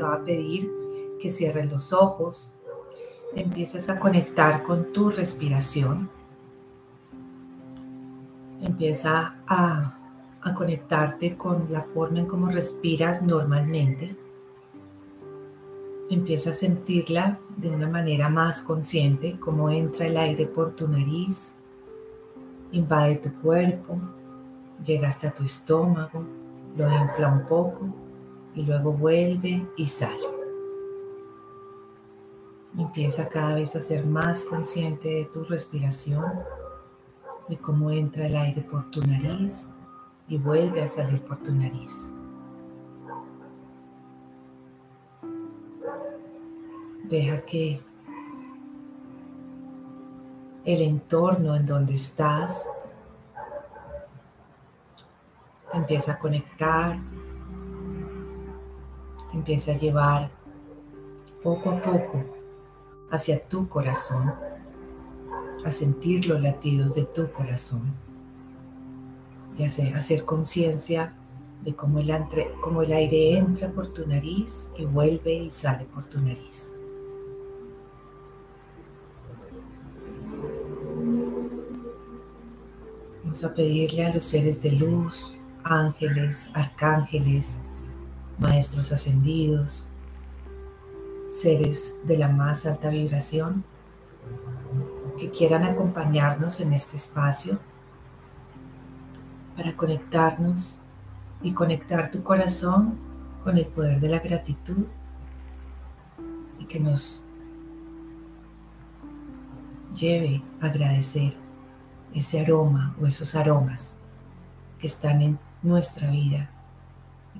te va a pedir que cierres los ojos, te empieces a conectar con tu respiración. Empieza a, a conectarte con la forma en cómo respiras normalmente. Empieza a sentirla de una manera más consciente, cómo entra el aire por tu nariz, invade tu cuerpo, llega hasta tu estómago, lo infla un poco y luego vuelve y sale. Empieza cada vez a ser más consciente de tu respiración, de cómo entra el aire por tu nariz y vuelve a salir por tu nariz. Deja que el entorno en donde estás te empieza a conectar, te empieza a llevar poco a poco hacia tu corazón, a sentir los latidos de tu corazón y hacer, hacer conciencia de el, cómo el aire entra por tu nariz y vuelve y sale por tu nariz. Vamos a pedirle a los seres de luz, ángeles, arcángeles, maestros ascendidos, seres de la más alta vibración que quieran acompañarnos en este espacio para conectarnos y conectar tu corazón con el poder de la gratitud y que nos lleve a agradecer ese aroma o esos aromas que están en nuestra vida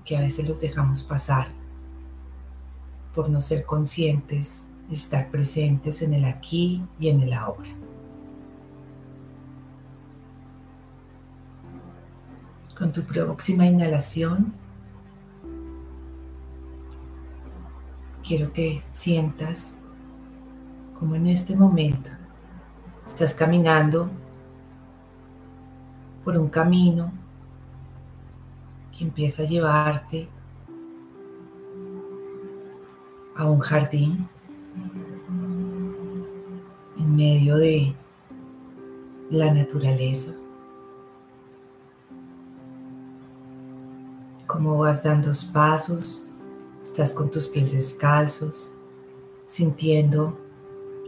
que a veces los dejamos pasar por no ser conscientes estar presentes en el aquí y en el ahora. Con tu próxima inhalación, quiero que sientas como en este momento estás caminando por un camino empieza a llevarte a un jardín en medio de la naturaleza. Como vas dando pasos, estás con tus pies descalzos, sintiendo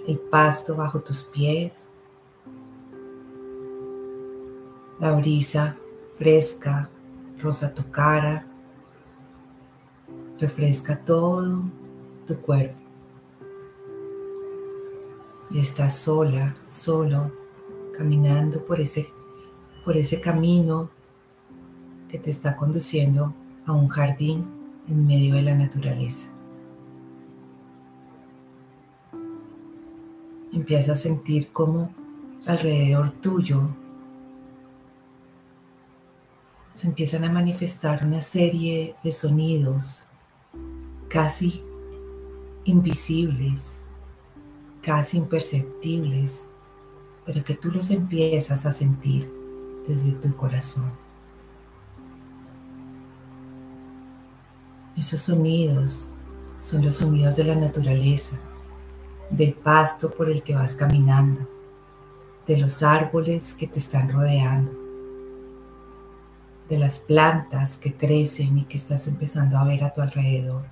el pasto bajo tus pies, la brisa fresca rosa tu cara, refresca todo tu cuerpo. Y estás sola, solo, caminando por ese, por ese camino que te está conduciendo a un jardín en medio de la naturaleza. Empiezas a sentir como alrededor tuyo se empiezan a manifestar una serie de sonidos casi invisibles, casi imperceptibles, pero que tú los empiezas a sentir desde tu corazón. Esos sonidos son los sonidos de la naturaleza, del pasto por el que vas caminando, de los árboles que te están rodeando de las plantas que crecen y que estás empezando a ver a tu alrededor,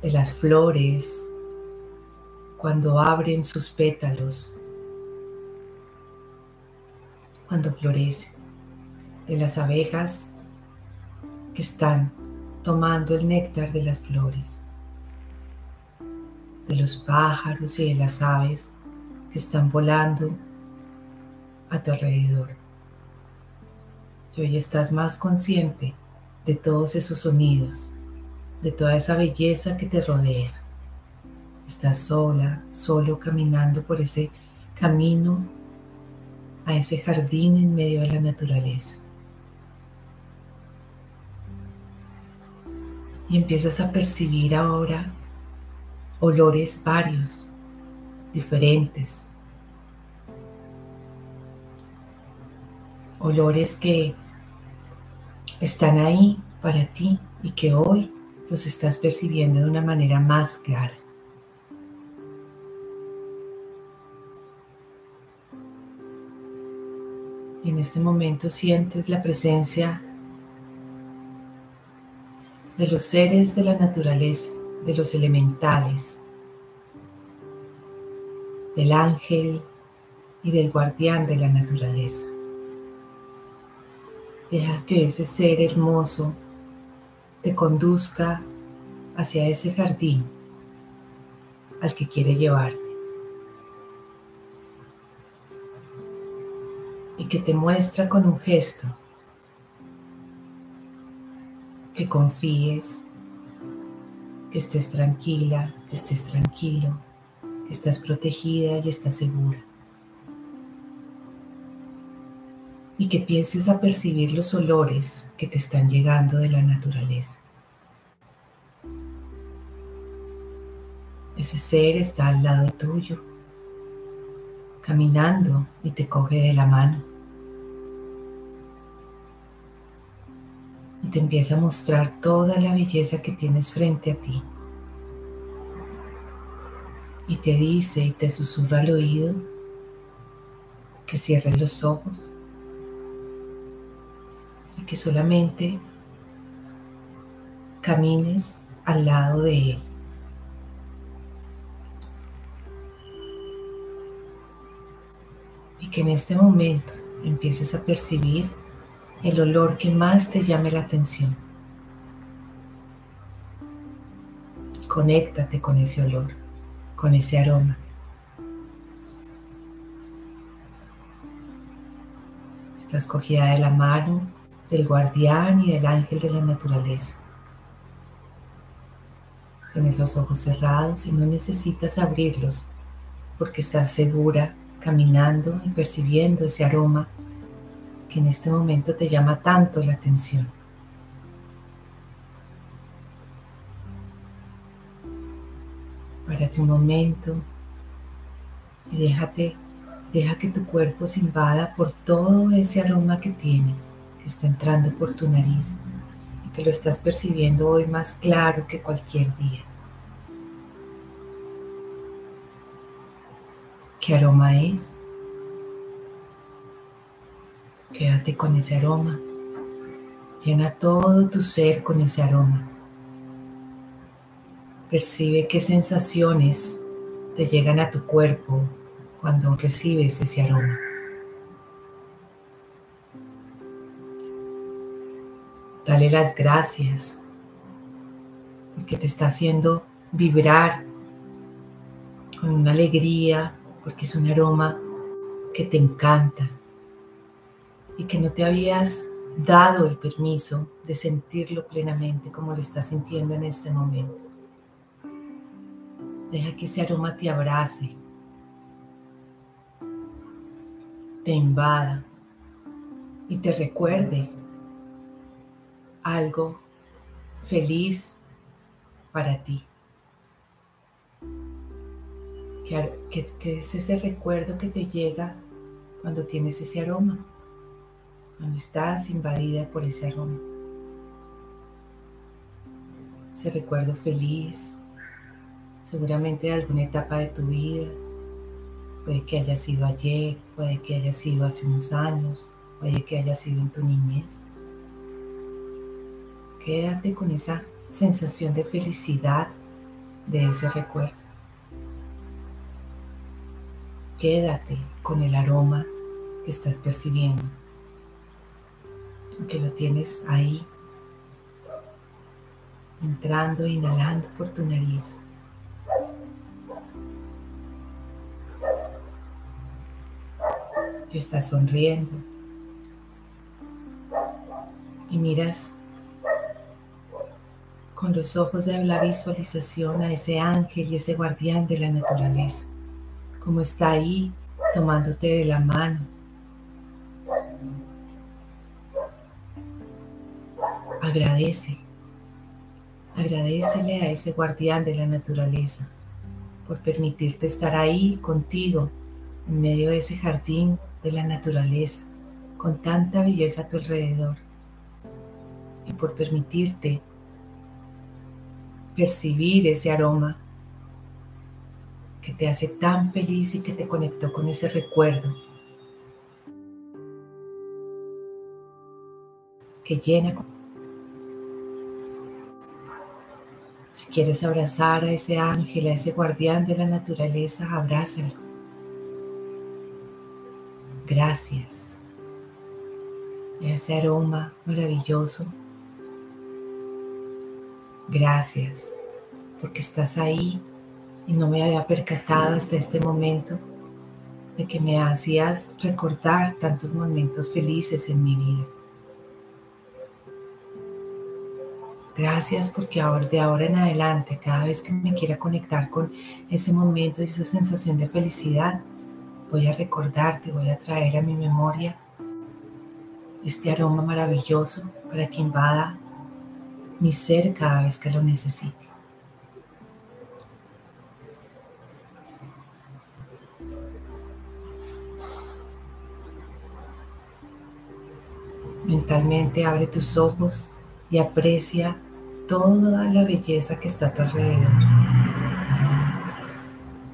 de las flores cuando abren sus pétalos, cuando florecen, de las abejas que están tomando el néctar de las flores, de los pájaros y de las aves que están volando a tu alrededor. Y hoy estás más consciente de todos esos sonidos, de toda esa belleza que te rodea. Estás sola, solo caminando por ese camino a ese jardín en medio de la naturaleza. Y empiezas a percibir ahora olores varios, diferentes, olores que están ahí para ti y que hoy los estás percibiendo de una manera más clara. En este momento sientes la presencia de los seres de la naturaleza, de los elementales, del ángel y del guardián de la naturaleza. Deja que ese ser hermoso te conduzca hacia ese jardín al que quiere llevarte. Y que te muestra con un gesto que confíes, que estés tranquila, que estés tranquilo, que estás protegida y estás segura. Y que pienses a percibir los olores que te están llegando de la naturaleza. Ese ser está al lado tuyo, caminando y te coge de la mano. Y te empieza a mostrar toda la belleza que tienes frente a ti y te dice y te susurra al oído que cierres los ojos que solamente camines al lado de Él. Y que en este momento empieces a percibir el olor que más te llame la atención. Conéctate con ese olor con ese aroma. Estás cogida de la mano del guardián y del ángel de la naturaleza. Tienes los ojos cerrados y no necesitas abrirlos porque estás segura caminando y percibiendo ese aroma que en este momento te llama tanto la atención. Párate un momento y déjate, deja que tu cuerpo se invada por todo ese aroma que tienes, que está entrando por tu nariz y que lo estás percibiendo hoy más claro que cualquier día. ¿Qué aroma es? Quédate con ese aroma. Llena todo tu ser con ese aroma. Percibe qué sensaciones te llegan a tu cuerpo cuando recibes ese aroma. Dale las gracias porque te está haciendo vibrar con una alegría, porque es un aroma que te encanta y que no te habías dado el permiso de sentirlo plenamente como lo estás sintiendo en este momento. Deja que ese aroma te abrace, te invada y te recuerde algo feliz para ti. Que, es ese recuerdo que te llega cuando tienes ese aroma, cuando estás invadida por ese aroma. Ese recuerdo feliz, seguramente de alguna etapa de tu vida. Puede que haya sido ayer, puede que haya sido hace unos años, puede que haya sido en tu niñez. Quédate con esa sensación de felicidad de ese recuerdo. Quédate con el aroma que estás percibiendo, que lo tienes ahí, entrando e inhalando por tu nariz. estás sonriendo y miras con los ojos de la visualización a ese ángel y ese guardián de la naturaleza, como está ahí tomándote de la mano. Agradece, agradecele a ese guardián de la naturaleza por permitirte estar ahí contigo en medio de ese jardín de la naturaleza, con tanta belleza a tu alrededor, y por permitirte percibir ese aroma que te hace tan feliz y que te conectó con ese recuerdo que llena. Si quieres abrazar a ese ángel, a ese guardián de la naturaleza, abrázalo. Gracias. Ese aroma maravilloso. Gracias porque estás ahí y no me había percatado hasta este momento de que me hacías recordar tantos momentos felices en mi vida. Gracias porque de ahora en adelante, cada vez que me quiera conectar con ese momento y esa sensación de felicidad, voy a recordarte, voy a traer a mi memoria este aroma maravilloso para que invada mi ser cada vez que lo necesite. Mentalmente abre tus ojos y aprecia toda la belleza que está a tu alrededor.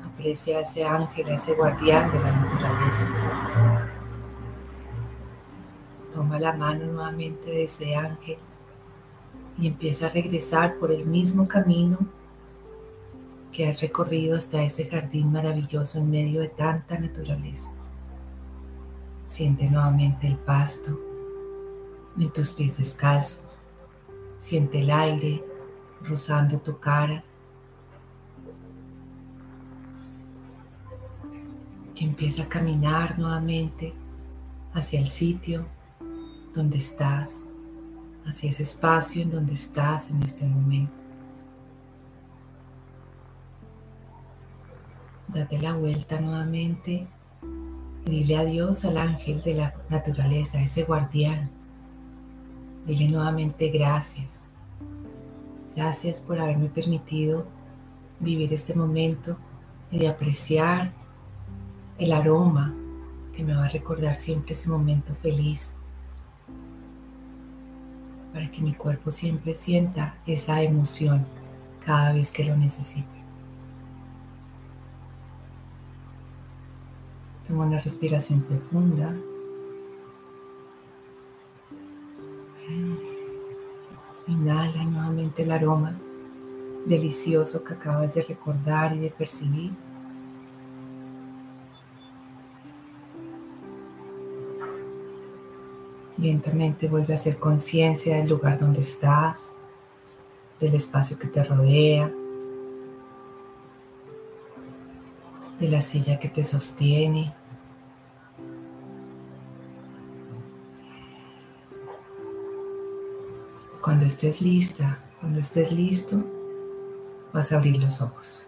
Aprecia a ese ángel, a ese guardián de la naturaleza. Toma la mano nuevamente de ese ángel y empieza a regresar por el mismo camino que has recorrido hasta ese jardín maravilloso en medio de tanta naturaleza. Siente nuevamente el pasto, en tus pies descalzos. Siente el aire rozando tu cara. Que empieza a caminar nuevamente hacia el sitio donde estás, hacia ese espacio en donde estás en este momento. Date la vuelta nuevamente y dile adiós al ángel de la naturaleza, ese guardián Dile nuevamente gracias. Gracias por haberme permitido vivir este momento y de apreciar el aroma que me va a recordar siempre ese momento feliz. Para que mi cuerpo siempre sienta esa emoción cada vez que lo necesite. Toma una respiración profunda. Inhala nuevamente el aroma delicioso que acabas de recordar y de percibir. Lentamente vuelve a hacer conciencia del lugar donde estás, del espacio que te rodea, de la silla que te sostiene. Cuando estés lista, cuando estés listo, vas a abrir los ojos.